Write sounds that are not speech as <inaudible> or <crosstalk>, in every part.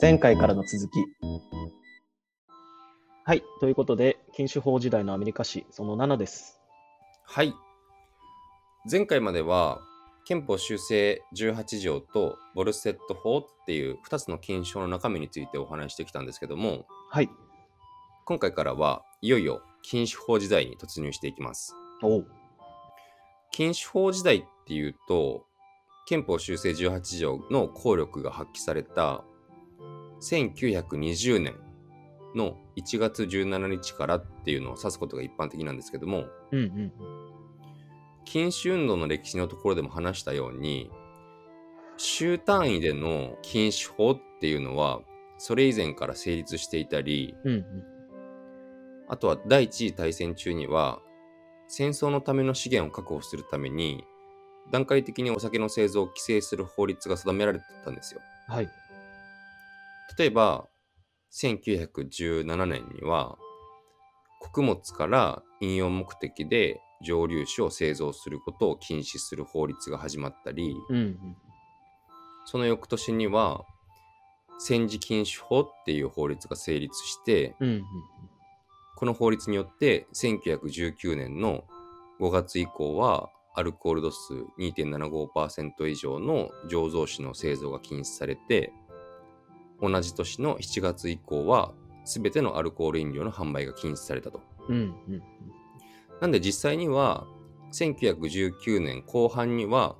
前回からの続き。はい。ということで、禁酒法時代のアメリカ史、その7です。はい。前回までは、憲法修正18条とボルセット法っていう2つの禁書の中身についてお話してきたんですけども、はい。今回からはいよいよ禁酒法時代に突入していきます。おう。禁酒法時代っていうと、憲法修正18条の効力が発揮された1920年の1月17日からっていうのを指すことが一般的なんですけども、うんうん。禁酒運動の歴史のところでも話したように州単位での禁酒法っていうのはそれ以前から成立していたりうんうん。あとは第一次大戦中には戦争のための資源を確保するために段階的にお酒の製造を規制する法律が定められてたんですよ。はい。例えば1917年には穀物から飲用目的で蒸留酒を製造することを禁止する法律が始まったりうんうん。その翌年には戦時禁酒法っていう法律が成立してうんうん。この法律によって1919年の5月以降はアルコール度数2.75%以上の醸造酒の製造が禁止されて同じ年の7月以降は全てのアルコール飲料の販売が禁止されたと。うんうん。なんで実際には1919年後半には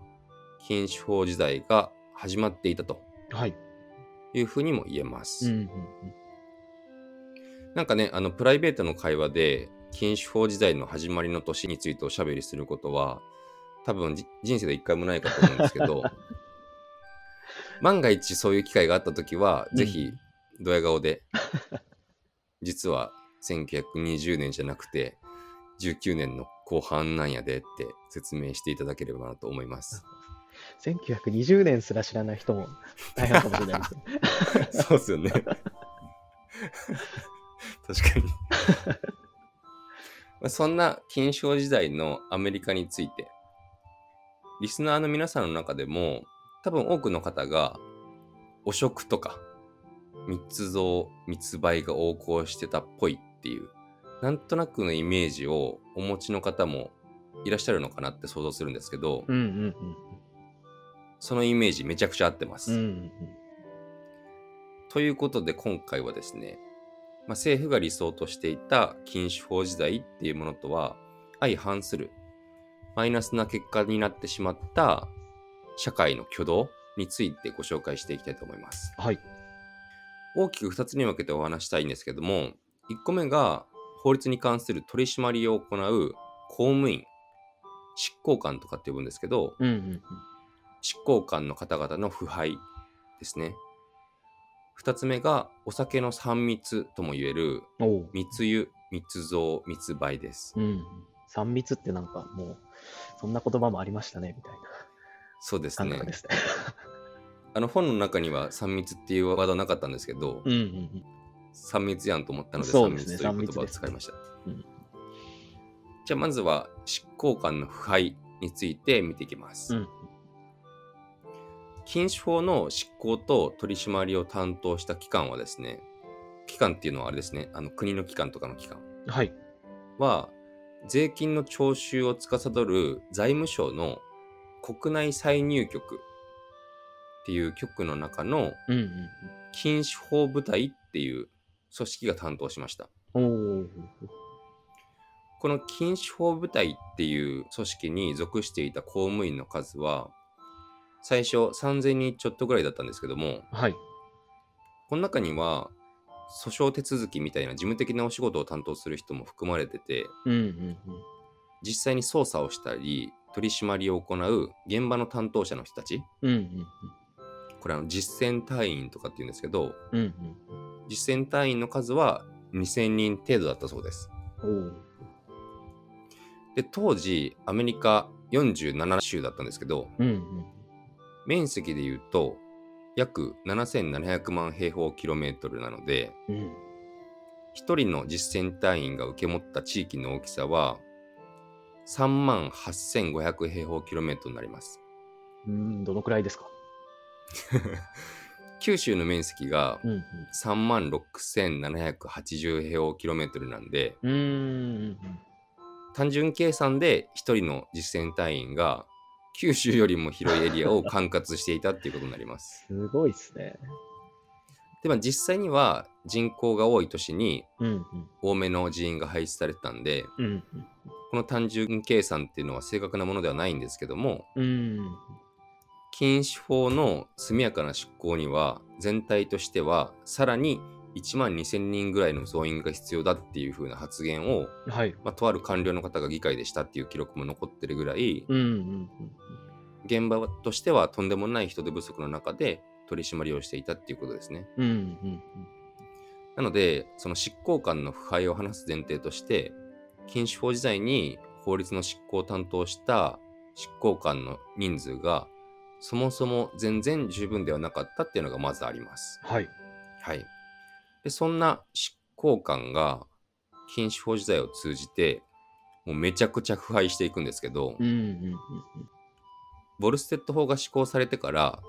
禁酒法時代が始まっていたとはい。いうふうにも言えます。うんうんなんかね、あのプライベートの会話で禁酒法時代の始まりの年についておしゃべりすることは多分じ人生で一回もないかと思うんですけど <laughs> 万が一そういう機会があった時は、うんぜひドヤ顔で <laughs> 実は1920年じゃなくて19年の後半なんやでって説明していただければなと思います。<laughs> 1920年すら知らない人も大変かもしれないですね。<laughs> そうですよね。確かに。まあそんな禁酒時代のアメリカについて、リスナーの皆さんの中でも、多分多くの方が、汚職とか、密造、密売が横行してたっぽいっていう、なんとなくのイメージをお持ちの方もいらっしゃるのかなって想像するんですけど、うんうんそのイメージめちゃくちゃ合ってます。うん。うんうんということで今回はですね、まあ、政府が理想としていた禁酒法時代っていうものとは相反するマイナスな結果になってしまった社会の挙動についてご紹介していきたいと思います。はい。大きく2つに分けてお話したいんですけども、1個目が法律に関する取り締まりを行う公務員、執行官とかって呼ぶんですけど、うんうん執行官の方々の腐敗ですね。二つ目がお酒の三密とも言える。密輸、密造、密売です。うん。三密ってなんかもう、そんな言葉もありましたね、みたいなそうですねすね。<laughs> あの本の中には三密っていうワードはなかったんですけど、うんうんうん。三密やんと思ったので三そうですね密という言葉を使いました。うんじゃあまずは執行官の腐敗について見ていきます。うん禁酒法の執行と取り締まりを担当した機関はですね、機関っていうのはあれですね、あの国の機関とかの機関はい。は、税金の徴収を司る財務省の国内歳入局っていう局の中の禁酒法部隊っていう組織が担当しました。この禁酒法部隊っていう組織に属していた公務員の数は、最初3000人ちょっとぐらいだったんですけども、はい。この中には訴訟手続きみたいな事務的なお仕事を担当する人も含まれてて、うんうんうん。実際に捜査をしたり、取り締まりを行う現場の担当者の人たち、うんうんこれあの実践隊員とかって言うんですけど、うん。うん実践隊員の数は2000人程度だったそうです。で、当時アメリカ47州だったんですけど、うんうん。面積で言うと約7700万平方キロメートルなので、うん。1人の実践隊員が受け持った地域の大きさは3万8500平方キロメートルになります。うん、どのくらいですか？<laughs> 九州の面積がうん3万6780平方キロメートルなんで、うん。単純計算で1人の実践隊員が九州よりも広いエリアを管轄していたっていうことになります。<laughs> すごいっすね。で、まあ実際には人口が多い都市にうん多めの人員が配置されてたんで、うん。うんこの単純計算っていうのは正確なものではないんですけども、うん。うん。禁止法の速やかな執行には全体としてはさらに1万2000人ぐらいの増員が必要だっていう風な発言を、はい。まあ、とある官僚の方が議会でしたっていう記録も残ってるぐらい、うんうん現場としてはとんでもない人手不足の中で取り締まりをしていたっていうことですね。うん。うんうんなので、その執行官の腐敗を話す前提として、禁止法時代に法律の執行を担当した執行官の人数がそもそも全然十分ではなかったっていうのがまずあります。はい。はい。で、そんな執行官が禁止法時代を通じて、もうめちゃくちゃ腐敗していくんですけど、うんうんうんボルステッド法が施行されてから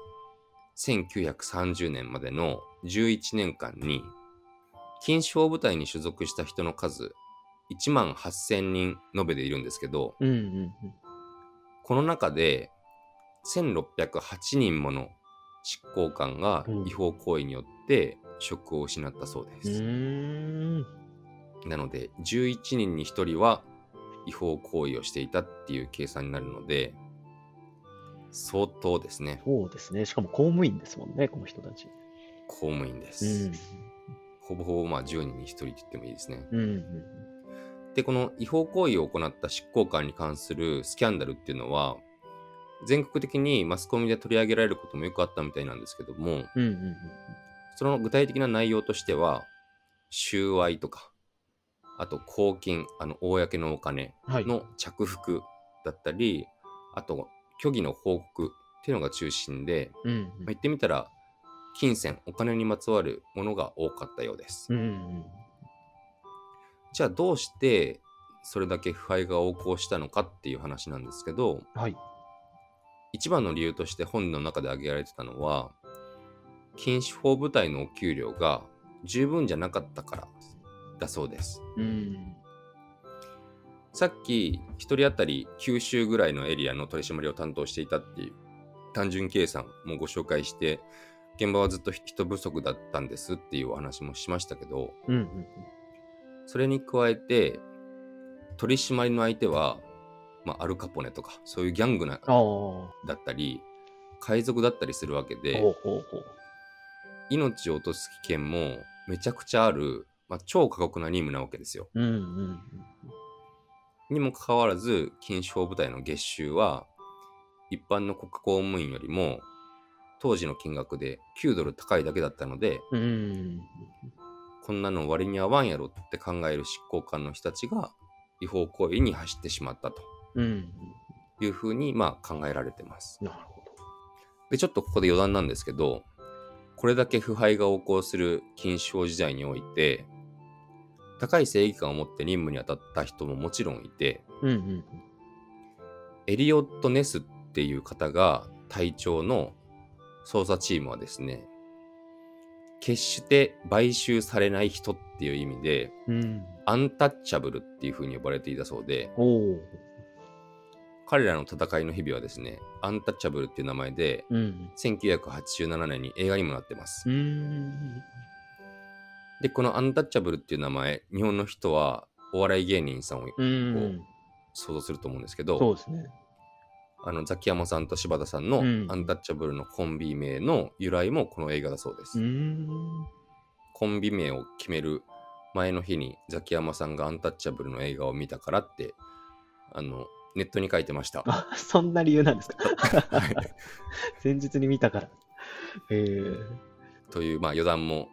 1930年までの11年間に禁止法部隊に所属した人の数1万8000人延べでいるんですけどうん。うんうんこの中で1608人もの執行官がうん違法行為によって職を失ったそうです。ーん。なので11人に1人は違法行為をしていたっていう計算になるので相当ですねそうですね。しかも公務員ですもんね、この人たち。公務員でうす。ん。ほぼほぼまあ10人に1人って言ってもいいですね。うんうんで、この違法行為を行った執行官に関するスキャンダルっていうのは、全国的にマスコミで取り上げられることもよくあったみたいなんですけども、うん。うんうんその具体的な内容としては、収賄とか、あと公金、あの、公のお金。の着服だったり、あと、虚偽の報告っていうのが中心で、うんうんまあ、言ってみたら、金銭、お金にまつわるものが多かったようです。うんうんじゃあどうしてそれだけ腐敗が横行したのかっていう話なんですけど、はい。一番の理由として本の中で挙げられてたのは、禁止法部隊のお給料が十分じゃなかったからだそうです。うん。さっき1人当たり9州ぐらいのエリアの取り締まりを担当していたっていう単純計算もご紹介して、現場はずっと人不足だったんですっていうお話もしましたけど、うんうんそれに加えて、取り締まりの相手は、まあ、アルカポネとか、そういうギャングなだったり、海賊だったりするわけで。命を落とす危険もめちゃくちゃある、まあ、超過酷な任務なわけですよ。うんうんにもかかわらず、禁止法部隊の月収は、一般の国家公務員よりも、当時の金額で9ドル高いだけだったので、うん。うん。こんなの割に合わんやろって考える執行官の人たちが違法行為に走ってしまったとうん。いうふうにまあ考えられてます。なるほど。で、ちょっとここで余談なんですけど、これだけ腐敗が横行する禁止法時代において、高い正義感を持って任務に当たった人ももちろんいて、うんうんエリオット・ネスっていう方が隊長の捜査チームはですね、決して買収されない人っていう意味で、うん。うん。アンタッチャブルっていう風に呼ばれていたそうで。彼らの戦いの日々はですね、アンタッチャブルっていう名前で、うん。1987年に映画にもなってますう。ん。で、このアンタッチャブルっていう名前、日本の人はお笑い芸人さんをうん。想像すると思うんですけそうど、ですね。あのザキヤマさんと柴田さんのうんアンタッチャブルのコンビ名の由来もこの映画だそうです。うん。コンビ名を決める前の日にザキヤマさんがアンタッチャブルの映画を見たからって、あの、ネットに書いてました。あ、そんな理由なんですか？はい <laughs> 前日に見たから。えー、という、まあ、余談も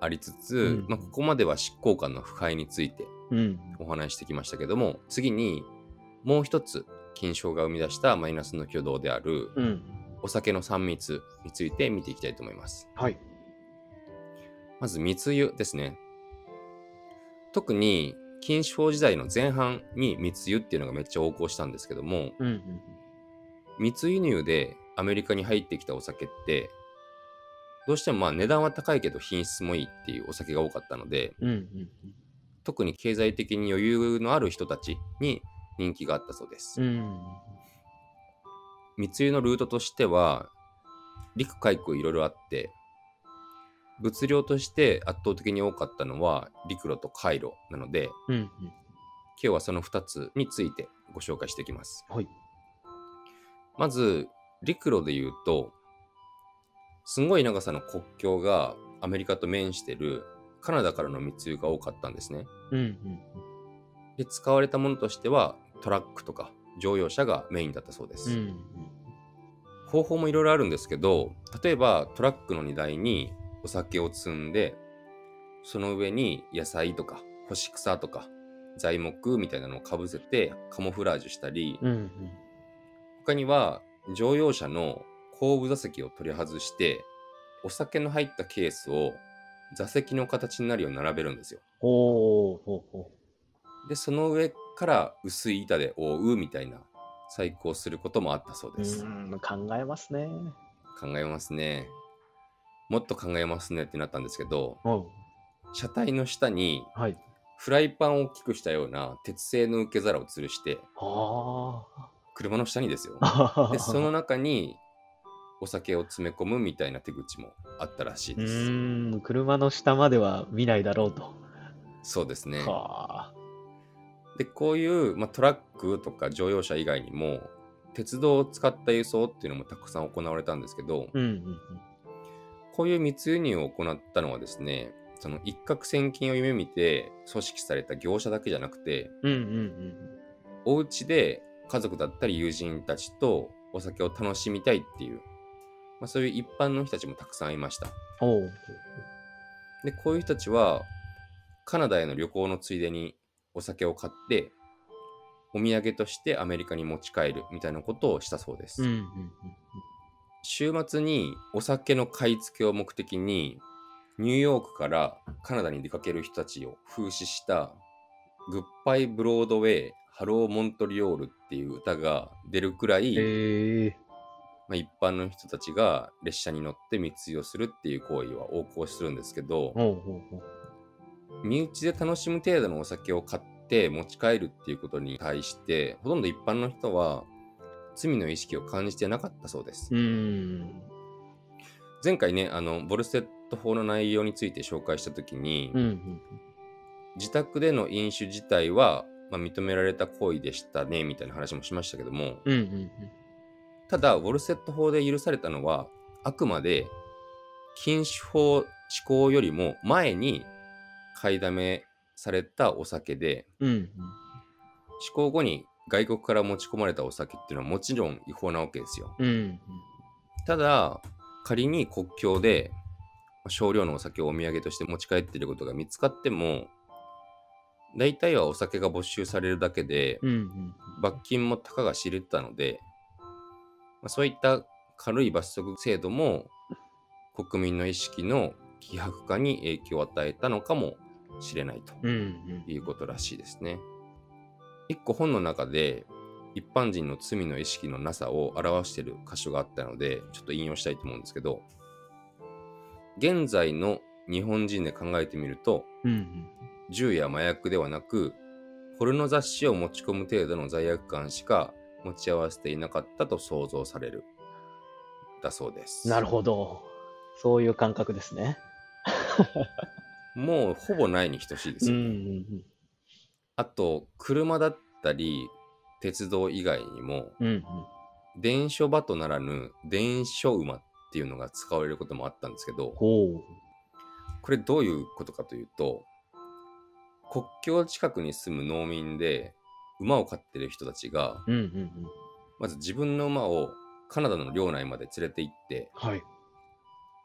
ありつつ、うんまあ、ここまでは執行官の腐敗についてうん。お話ししてきましたけども次にもう一つ金賞が生み出したマイナスの挙動であるうん。お酒の3密について見ていきたいと思いますはい。まず密輸ですね特に禁酒法時代の前半に密輸っていうのがめっちゃ横行したんですけどもうんうん。密輸入でアメリカに入ってきたお酒ってどうしてもまあ値段は高いけど品質もいいっていうお酒が多かったので、うんうん特に経済的に余裕のある人たちに人気があったそうです。うん。密輸のルートとしては、陸海空いろいろあって、物量として圧倒的に多かったのは陸路と海路なので、うんうん。今日はその2つについてご紹介していきます。はい。まず、陸路で言うと、すんごい長さの国境がアメリカと面してるカナダからの密輸が多かったんですね。うんうんで、使われたものとしてはトラックとか乗用車がメインだったそうです。うん。うん方法もいろいろあるんですけど、例えばトラックの荷台にお酒を積んで、その上に野菜とか干し草とか材木みたいなのをかぶせてカモフラージュしたり、うん。うん他には乗用車の後部座席を取り外して、お酒の入ったケースを座席の形になるように並べるんですよ。ほうほうほで、その上から薄い板で覆うみたいな細工をすることもあったそうう。です。うん、考えますね。考えますね。もっと考えますねってなったんですけど、うん。車体の下にはい。フライパンを大きくしたような鉄製の受け皿を吊るして、あ車の下にですよ。あ。<laughs> で、その中にお酒を詰め込むみたいな手口もあったらしいうです。ーん、車の下までは見ないだろうと。そうですね。はあ。で、こういう、まあ、トラックとか乗用車以外にも、鉄道を使った輸送っていうのもたくさん行われたんですけど、うんうんこういう密輸入を行ったのはですね、その一攫千金を夢見て組織された業者だけじゃなくて、うん。うんうんお家で家族だったり友人たちとお酒を楽しみたいっていう、まあ、そういう一般の人たちもたくさんいました。で、こういう人たちは、カナダへの旅行のついでにお酒を買って、お土産としてアメリカに持ち帰るみたいなことをしたそうです。うんうん週末にお酒の買い付けを目的に、ニューヨークからカナダに出かける人たちを風刺した、グッバイブロードウェイ、ハローモントリオールっていう歌が出るくらい、ええまあ、一般の人たちが列車に乗って密輸をするっていう行為は横行するんですけど、ほうほうほう。身内で楽しむ程度のお酒を買って持ち帰るっていうことに対して、ほとんど一般の人は罪の意識を感じてなかったそうです。前回ね、あの、ボルセット法の内容について紹介したときに、うんうん自宅での飲酒自体は、まあ、認められた行為でしたね、みたいな話もしましたけども、うん。うんうんただ、ウォルセット法で許されたのは、あくまで禁酒法施行よりも前に買いだめされたお酒で、うん。うん施行後に外国から持ち込まれたお酒っていうのはもちろん違法なわけですよ。うん。うん。ただ、仮に国境で少量のお酒をお土産として持ち帰っていることが見つかっても、大体はお酒が没収されるだけで、うんうん罰金もたかが知れてたので、まあそういった軽い罰則制度も国民の意識の希薄化に影響を与えたのかもしれないということらしいですね。一個本の中で一般人の罪の意識のなさを表している箇所があったので、ちょっと引用したいと思うんですけど、現在の日本人で考えてみると、うんうん銃や麻薬ではなく、ポルノ雑誌を持ち込む程度の罪悪感しか持ち合わせていなかったと想像される。だそうです。なるほど。そういう感覚ですね。もうほぼないに等しいですうんよ。うんあと、車だったり、鉄道以外にも、うん。うん伝書場とならぬ伝書馬っていうのが使われることもあったんですけど。これどういうことかというと、国境近くに住む農民で馬を飼ってる人たちが、うんうんうん。まず自分の馬をカナダの領内まで連れて行って、はい。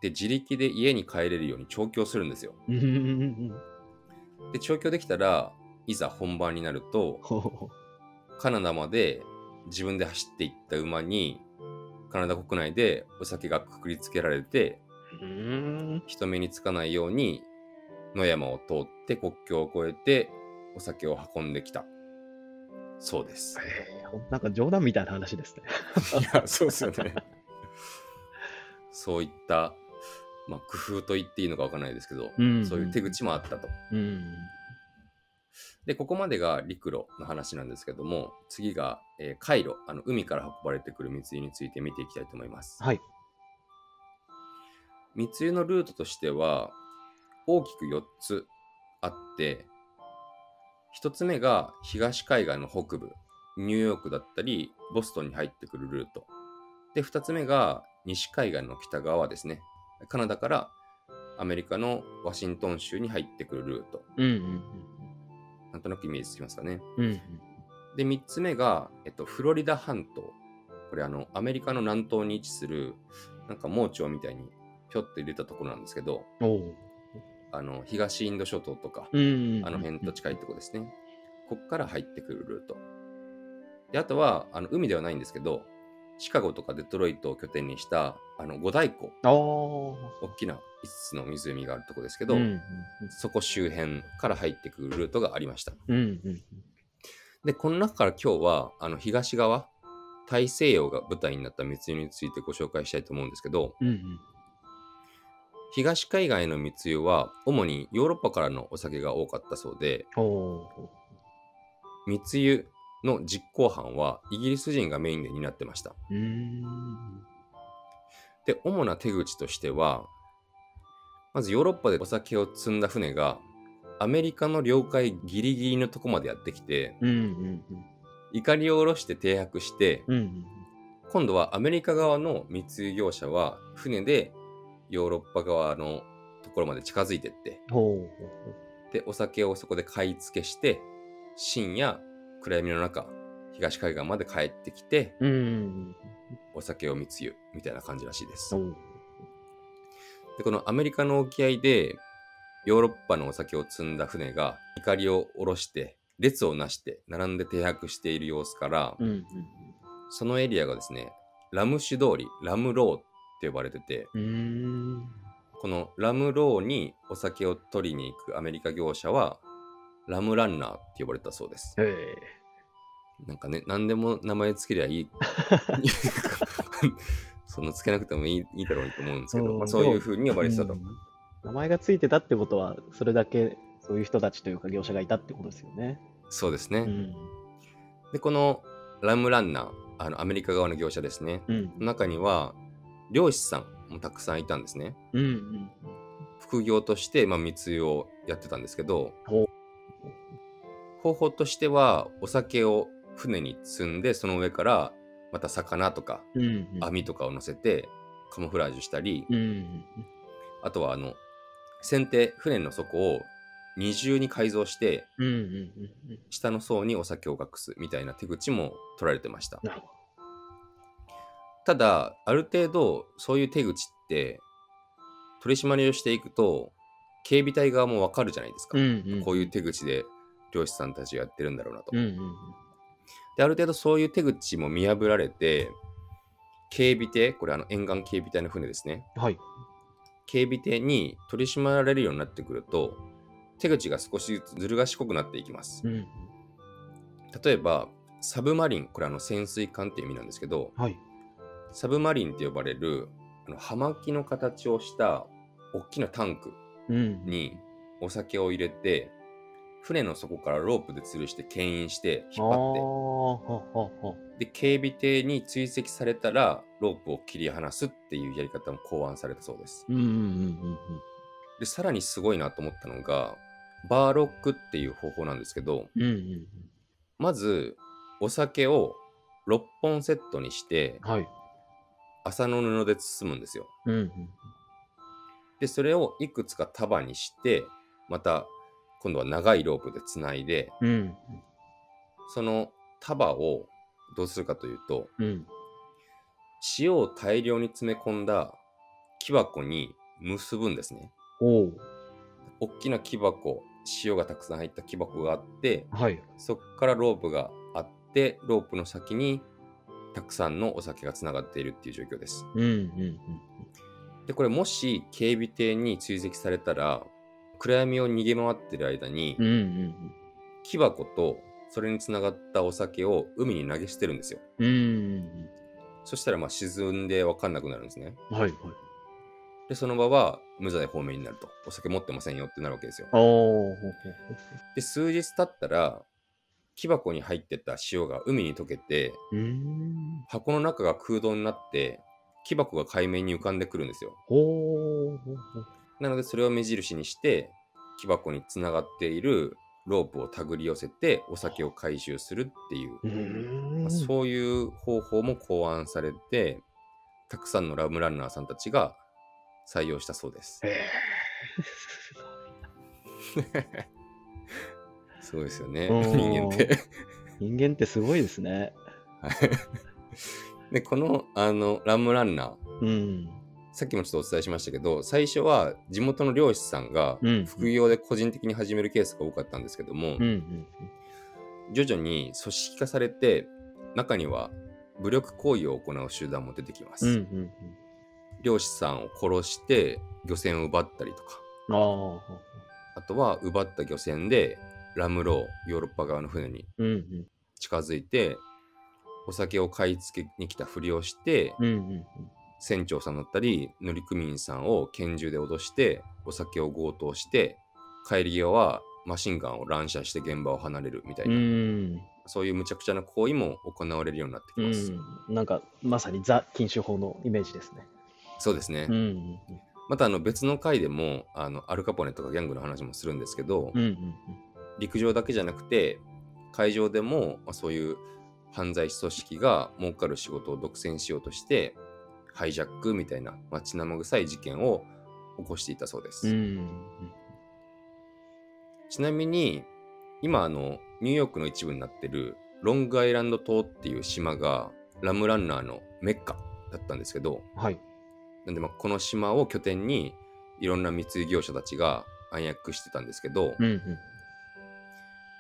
で、自力で家に帰れるように調教するんですよ。で、調教できたら、いざ本番になると、カナダまで自分で走っていった馬に、カナダ国内でお酒がくくりつけられて。人目につかないように野山を通って国境を越えてお酒を運んできた。そうです。へーなんか冗談みたいな話ですね。いや、そうですよね。そういったまあ、工夫と言っていいのかわからないですけど、うんそういう手口もあったと。うん。で、ここまでが陸路の話なんですけども、次が、えー海路、あの海から運ばれてくる密輸について見ていきたいと思います。はい。密輸のルートとしては、大きく4つあって、1つ目が東海岸の北部、ニューヨークだったり、ボストンに入ってくるルート。で、2つ目が西海岸の北側ですね。カナダからアメリカのワシントン州に入ってくるルート。うんうんなんとなくイメージつきますかね。うん。うんで、3つ目が、えっと、フロリダ半島。これ、あの、アメリカの南東に位置する、なんか盲腸みたいにぴょって入れたところなんですけど。あの、東インド諸島とか、うんあの辺と近いとこですね。こっから入ってくるルート。で、あとは、あの、海ではないんですけど、シカゴとかデトロイトを拠点にした、あの、五大湖。大きな5つの湖があるとこですけど、うんうんそこ周辺から入ってくるルートがありました。うんうんで、この中から今日は、あの、東側、大西洋が舞台になった密輸についてご紹介したいと思うんですけど、うんうん。東海岸への密輸は、主にヨーロッパからのお酒が多かったそうで、密輸の実行犯はイギリス人がメインで担ってました。で、主な手口としては、まずヨーロッパでお酒を積んだ船が、アメリカの領海ギリギリのとこまでやってきて、うんうん怒りを下ろして停泊して、うん。うん今度はアメリカ側の密輸業者は船でヨーロッパ側のところまで近づいてって、で、お酒をそこで買い付けして、深夜、暗闇の中、東海岸まで帰ってきて、うんうんお酒を密輸みたいな感じらしいですうん。。で、このアメリカの沖合で、ヨーロッパのお酒を積んだ船が怒りを下ろして、列をなして、並んで停泊している様子から、うんうんそのエリアがですね、ラム酒通り、ラムローって呼ばれてて。このラムローにお酒を取りに行くアメリカ業者は、ラムランナーって呼ばれたそうです。へなんかね、何でも名前つけりゃいい。<laughs> そんなつけなくてもいいいいだろうと思うんですけど、うんまあ、そういう風に呼ばれてたと。うん名前がついてたってことは、それだけそういう人たちというか業者がいたってことですよね。そうですね。うん。で、このラムランナー、あのアメリカ側の業者ですね。うん。中には、漁師さんもたくさんいたんですね。うんうん。副業として、まあ、密輸をやってたんですけど方法としては、お酒を船に積んで、その上から、また魚とか。網とかを乗せて、カモフラージュしたり、あとは、あの、船底、船の底を二重に改造して。下の層にお酒を隠すみたいな手口も取られてました。ただ、ある程度、そういう手口って、取り締まりをしていくと、警備隊側もわかるじゃないですか。ど。うんうん。こういう手口で漁師さんたちがやってるんだろうなと。うんうんうん。で、ある程度そういう手口も見破られて、警備艇、これあの沿岸警備隊の船ですね。はい。警備艇に取り締まられるようになってくると、手口が少しずつずる賢くなっていきますう。ん。例えば、サブマリン、これあの潜水艦っていう意味なんですけど、はい。サブマリンって呼ばれる、あの葉巻の形をした大きなタンクうん。にお酒を入れて、船の底からロープで吊るして牽引して引っ張。って、で、警備艇に追跡されたらロープを切り離すっていうやり方も考案されたそうです。で、さらにすごいなと思ったのが、バーロックっていう方法なんですけど、まず、お酒を6本セットにして、うん。はい。麻の布で包むんですよ。うんうん。で、それをいくつか束にして、また、今度は長いロープでつないで、うん。その束をどうするかというと、うん。塩を大量に詰め込んだ木箱に結ぶんですね。おお。大きな木箱、塩がたくさん入った木箱があって、はい。そこからロープがあって、ロープの先にたくさんのお酒がつながっているっていう状況です。うんうんで、これもし警備艇に追跡されたら、暗闇を逃げ回ってる間にうん。う、んうん木箱とそれにつながったお酒を海に投げ捨てるんですよ。うん。うんそしたらまあ沈んでわかんなくなるんですね。うん。はいはい。で、その場は無罪放免になると。お酒持ってませんよってなるわけですよ。で、数日経ったら、木箱に入ってた塩が海に溶けて。箱の中が空洞になって、木箱が海面に浮かんでくるんですよ。なので、それを目印にして、木箱につながっているロープを手繰り寄せて、お酒を回収するっていう。まあそういう方法も考案されて、たくさんのラムランナーさんたちが採用したそうです。へすごいですよね、うん人間って。ー <laughs> 人間ってすごいですね。はいで、このあのラムランナー、うん。さっきもちょっとお伝えしましたけど、最初は地元の漁師さんがうん副業で個人的に始めるケースが多かったんですけども、うんうん徐々に組織化されて、中には武力行為を行う集団も出てきます。うん。うんうん漁師さんを殺して漁船を奪ったりとか、うん。あとは奪った漁船でラムロー、ヨーロッパ側の船にうんうん。お酒を買い付けに来たふりをして、うんうん船長さんだったり乗組員さんを拳銃で脅してお酒を強盗して帰り際はマシンガンを乱射して現場を離れるみたいな、うん。うん。そういう無茶苦茶な行為も行われるようになってきます、うん。なんか、まさにザ禁酒法のイメージですね。そうですね、うんうんまたあの別の回でもあのアルカポネとかギャングの話もするんですけど、うん。うんうん陸上だけじゃなくて海上でも、まあ、そういう犯罪組織が儲かる仕事を独占しようとしてハイジャックみたいな、まあ、血生臭い事件を起こしていたそうです、ちなみに今あのニューヨークの一部になってるロングアイランド島っていう島がラムランナーのメッカだったんですけどはい。なんでまあこの島を拠点にいろんな密輸業者たちが暗躍してたんですけど、うんう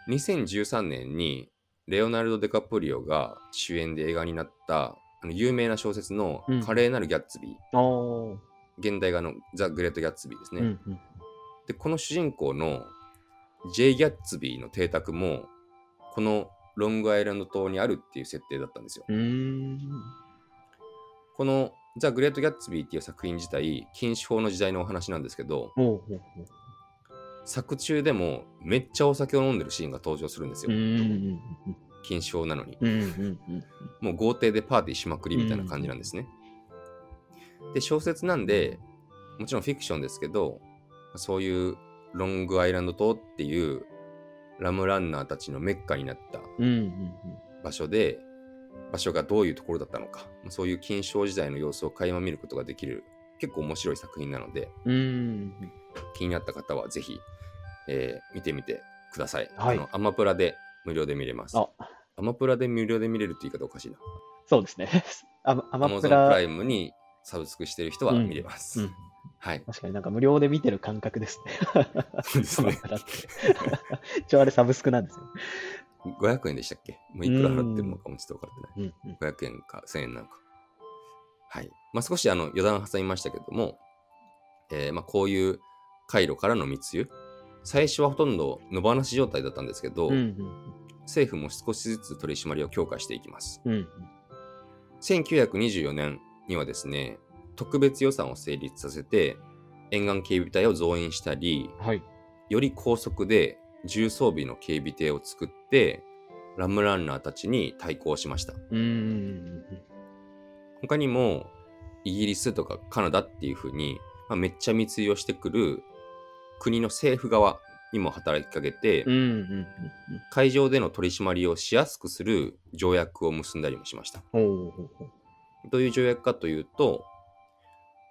ん。2013年にレオナルド・デカプリオが主演で映画になったあの有名な小説のうん「華麗なるギャッツビー」ああ。現代画の「ザ・グレート・ギャッツビー」ですね、うんうん。でこの主人公の J・ ギャッツビーの邸宅もこのロングアイランド島にあるっていう設定だったんですよ。この「ザ・グレート・ギャッツビー」っていう作品自体禁酒法の時代のお話なんですけどほうほうほう。作中でもめっちゃお酒を飲んでるシーンが登場するんですよ、禁酒法なのに。もう豪邸でパーティーしまくりみたいな感じなんですね。で、小説なんで、もちろんフィクションですけど、そういうロングアイランド島っていうラムランナーたちのメッカになった場所で、場所がどういうところだったのか、そういう金賞時代の様子を垣間見ることができる、結構面白い作品なので、うん。うん。気になった方はぜひ、えー見てみてください。はいあのアマプラで無料で見れます。あ、アマプラで無料で見れるって言い方おかしいな。そうですね。<laughs> アアアマプマゾンプララ。イムにサブスクしてる人は見れます。うんはい。確かになんか無料で見てる感覚ですね。そうですね。一応あれサブスクなんですよ。500円でしたっけ？もういくら払ってるのかもちょっと分かってない。うんうん。500円か1000円なのか。はい。まあ、少しあの余談挟みましたけども、えーまあ、こういう回路からの密輸。最初はほとんど野放し状態だったんですけど、うんうん政府も少しずつ取り締まりを強化していきます。うん。うん1924年にはですね、特別予算を成立させて、沿岸警備隊を増員したり、はい。より高速で重装備の警備艇を作って、ラムランナーたちに対抗しました。他にも、イギリスとかカナダっていう風に、まあ、めっちゃ密輸をしてくる国の政府側にも働きかけて、うんうんうん海上での取り締まりをしやすくする条約を結んだりもしました。どういう条約かというと、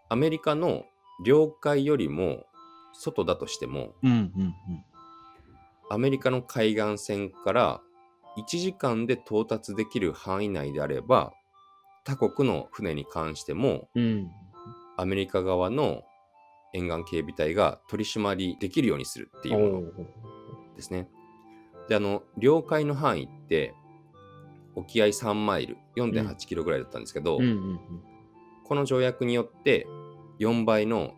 アメリカの領海よりも外だとしても、うんうんアメリカの海岸線から1時間で到達できる範囲内であれば、他国の船に関しても、うん。うん。アメリカ側の沿岸警備隊が取り締まりできるようにするっていうものですね。で、あの、領海の範囲って、沖合3マイル、4.8キロぐらいだったんですけど、うんうんこの条約によって4倍の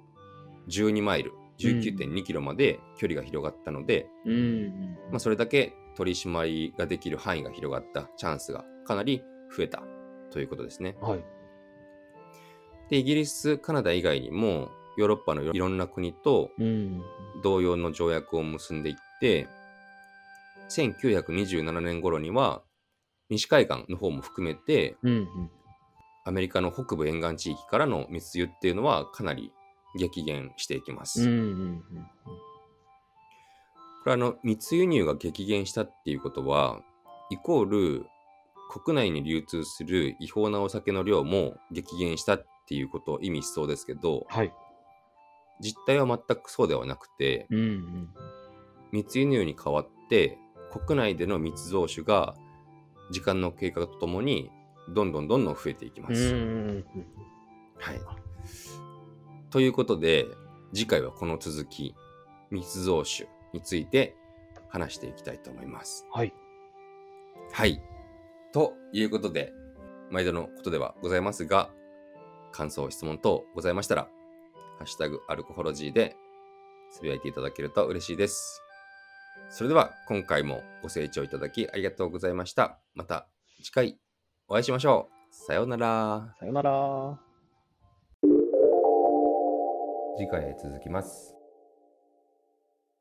12マイル、19.2キロまで距離が広がったので、うん。うんうん。まあ、それだけ取り締まりができる範囲が広がったチャンスがかなり増えたということですね。はい。で、イギリス、カナダ以外にも、ヨーロッパのいろんな国とうん。同様の条約を結んでいって、1927年頃には西海岸の方も含めて。アメリカの北部沿岸地域からの密輸っていうのはかなり激減していきます。これあの密輸入が激減したっていうことはイコール国内に流通する違法なお酒の量も激減したっていうことを意味しそうですけどはい。実態は全くそうではなくてうん。うん。密輸入に代わって国内での密造酒が時間の経過とともにどんどんどんどん増えていきまうん。す。うん。はい、ということで次回はこの続き密造酒について話していきたいと思います。はい。はい。ということで毎度のことではございますが感想質問等ございましたら「ハッシュタグアルコホロジー」でつぶやいていただけると嬉しいです。それでは今回もご清聴いただきありがとうございました。また次回お会いしましょう。さようなら。さよなら。次回へ続きます。